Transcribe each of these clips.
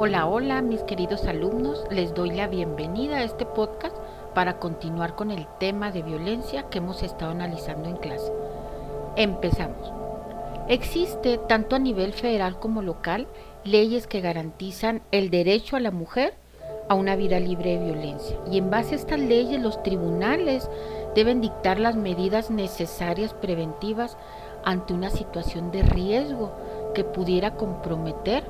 Hola, hola mis queridos alumnos, les doy la bienvenida a este podcast para continuar con el tema de violencia que hemos estado analizando en clase. Empezamos. Existe, tanto a nivel federal como local, leyes que garantizan el derecho a la mujer a una vida libre de violencia. Y en base a estas leyes, los tribunales deben dictar las medidas necesarias preventivas ante una situación de riesgo que pudiera comprometer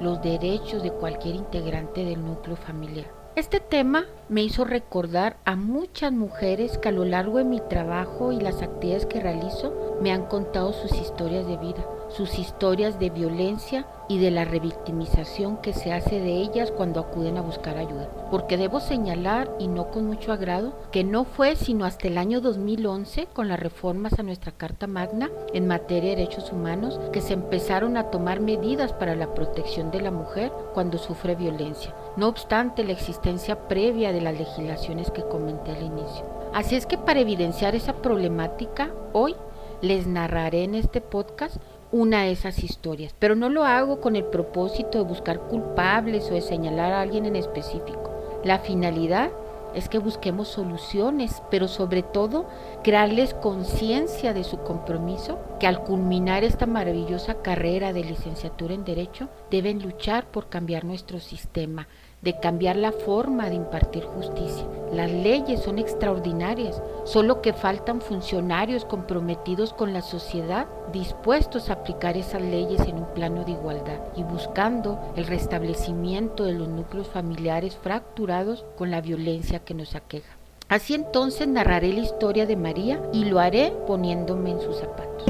los derechos de cualquier integrante del núcleo familiar. Este tema me hizo recordar a muchas mujeres que a lo largo de mi trabajo y las actividades que realizo me han contado sus historias de vida, sus historias de violencia y de la revictimización que se hace de ellas cuando acuden a buscar ayuda. Porque debo señalar, y no con mucho agrado, que no fue sino hasta el año 2011, con las reformas a nuestra Carta Magna en materia de derechos humanos, que se empezaron a tomar medidas para la protección de la mujer cuando sufre violencia, no obstante la existencia previa de las legislaciones que comenté al inicio. Así es que para evidenciar esa problemática, hoy les narraré en este podcast una de esas historias, pero no lo hago con el propósito de buscar culpables o de señalar a alguien en específico. La finalidad es que busquemos soluciones, pero sobre todo crearles conciencia de su compromiso, que al culminar esta maravillosa carrera de licenciatura en Derecho deben luchar por cambiar nuestro sistema, de cambiar la forma de impartir justicia. Las leyes son extraordinarias, solo que faltan funcionarios comprometidos con la sociedad, dispuestos a aplicar esas leyes en un plano de igualdad y buscando el restablecimiento de los núcleos familiares fracturados con la violencia que nos aqueja. Así entonces narraré la historia de María y lo haré poniéndome en sus zapatos.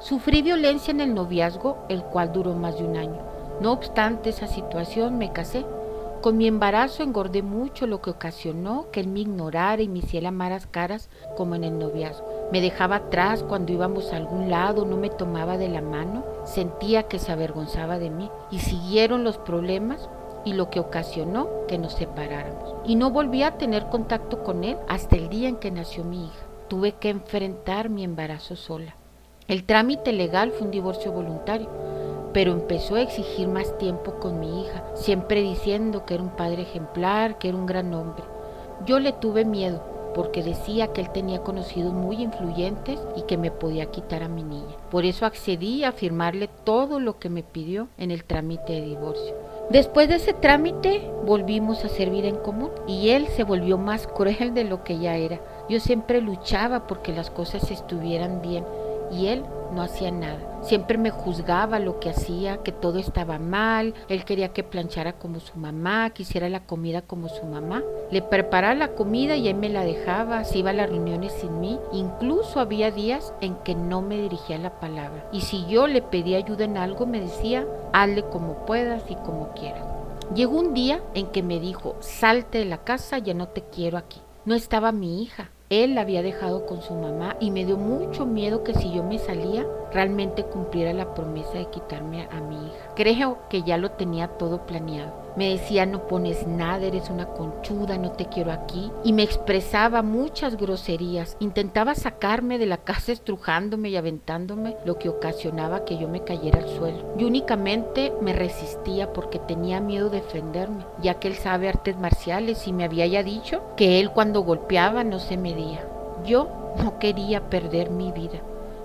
Sufrí violencia en el noviazgo, el cual duró más de un año. No obstante esa situación, me casé. Con mi embarazo engordé mucho, lo que ocasionó que él me ignorara y me hiciera malas caras como en el noviazgo. Me dejaba atrás cuando íbamos a algún lado, no me tomaba de la mano, sentía que se avergonzaba de mí y siguieron los problemas y lo que ocasionó que nos separáramos. Y no volví a tener contacto con él hasta el día en que nació mi hija. Tuve que enfrentar mi embarazo sola. El trámite legal fue un divorcio voluntario pero empezó a exigir más tiempo con mi hija, siempre diciendo que era un padre ejemplar, que era un gran hombre. Yo le tuve miedo porque decía que él tenía conocidos muy influyentes y que me podía quitar a mi niña. Por eso accedí a firmarle todo lo que me pidió en el trámite de divorcio. Después de ese trámite volvimos a servir en común y él se volvió más cruel de lo que ya era. Yo siempre luchaba porque las cosas estuvieran bien y él no hacía nada. Siempre me juzgaba lo que hacía, que todo estaba mal, él quería que planchara como su mamá, que hiciera la comida como su mamá. Le preparaba la comida y él me la dejaba, se iba a las reuniones sin mí. Incluso había días en que no me dirigía la palabra. Y si yo le pedía ayuda en algo, me decía, hazle como puedas y como quieras. Llegó un día en que me dijo, salte de la casa, ya no te quiero aquí. No estaba mi hija, él la había dejado con su mamá y me dio mucho miedo que si yo me salía realmente cumpliera la promesa de quitarme a mi hija. Creo que ya lo tenía todo planeado. Me decía, no pones nada, eres una conchuda, no te quiero aquí. Y me expresaba muchas groserías. Intentaba sacarme de la casa estrujándome y aventándome, lo que ocasionaba que yo me cayera al suelo. Yo únicamente me resistía porque tenía miedo de defenderme, ya que él sabe artes marciales y me había ya dicho que él cuando golpeaba no se medía. Yo no quería perder mi vida.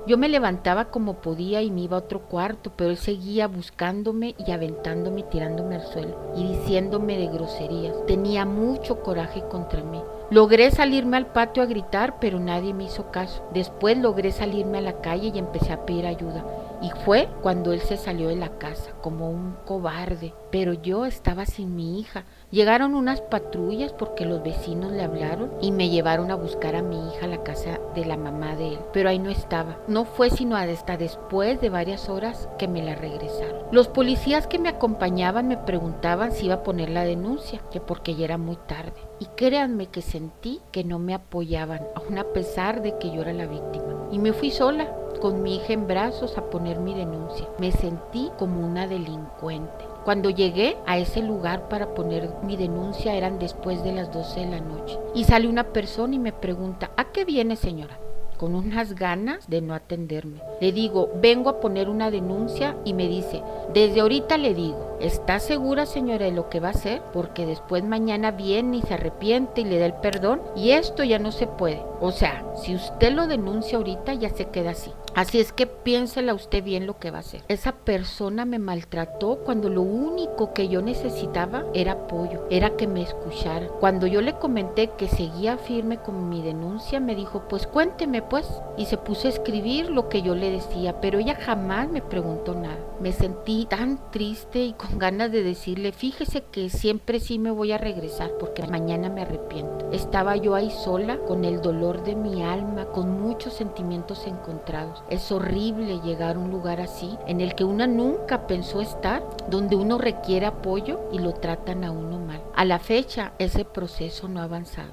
Yo me levantaba como podía y me iba a otro cuarto, pero él seguía buscándome y aventándome y tirándome al suelo y diciéndome de groserías. Tenía mucho coraje contra mí. Logré salirme al patio a gritar, pero nadie me hizo caso. Después logré salirme a la calle y empecé a pedir ayuda. Y fue cuando él se salió de la casa, como un cobarde. Pero yo estaba sin mi hija. Llegaron unas patrullas porque los vecinos le hablaron y me llevaron a buscar a mi hija a la casa de la mamá de él. Pero ahí no estaba. No fue sino hasta después de varias horas que me la regresaron. Los policías que me acompañaban me preguntaban si iba a poner la denuncia, que porque ya era muy tarde. Y créanme que sentí que no me apoyaban, aun a pesar de que yo era la víctima. Y me fui sola con mi hija en brazos a poner mi denuncia. Me sentí como una delincuente. Cuando llegué a ese lugar para poner mi denuncia eran después de las 12 de la noche. Y sale una persona y me pregunta, ¿a qué viene señora? con unas ganas de no atenderme. Le digo, vengo a poner una denuncia y me dice, desde ahorita le digo, ¿está segura señora de lo que va a hacer? Porque después mañana viene y se arrepiente y le da el perdón y esto ya no se puede. O sea, si usted lo denuncia ahorita ya se queda así. Así es que piénsela usted bien lo que va a hacer. Esa persona me maltrató cuando lo único que yo necesitaba era apoyo, era que me escuchara. Cuando yo le comenté que seguía firme con mi denuncia, me dijo, pues cuénteme pues. Y se puso a escribir lo que yo le decía, pero ella jamás me preguntó nada. Me sentí tan triste y con ganas de decirle, fíjese que siempre sí me voy a regresar porque mañana me arrepiento. Estaba yo ahí sola con el dolor de mi alma, con muchos sentimientos encontrados. Es horrible llegar a un lugar así, en el que una nunca pensó estar, donde uno requiere apoyo y lo tratan a uno mal. A la fecha, ese proceso no ha avanzado.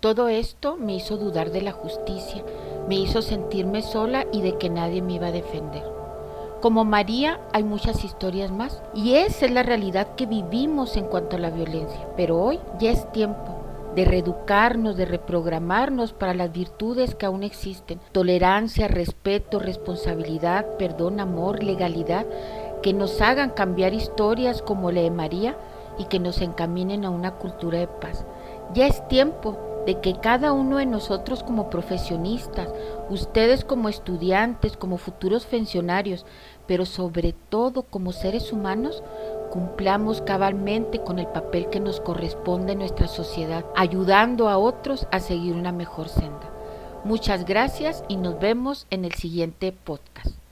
Todo esto me hizo dudar de la justicia, me hizo sentirme sola y de que nadie me iba a defender. Como María hay muchas historias más y esa es la realidad que vivimos en cuanto a la violencia, pero hoy ya es tiempo de reeducarnos, de reprogramarnos para las virtudes que aún existen. Tolerancia, respeto, responsabilidad, perdón, amor, legalidad, que nos hagan cambiar historias como la de María y que nos encaminen a una cultura de paz. Ya es tiempo de que cada uno de nosotros como profesionistas, ustedes como estudiantes, como futuros funcionarios, pero sobre todo como seres humanos, cumplamos cabalmente con el papel que nos corresponde en nuestra sociedad, ayudando a otros a seguir una mejor senda. Muchas gracias y nos vemos en el siguiente podcast.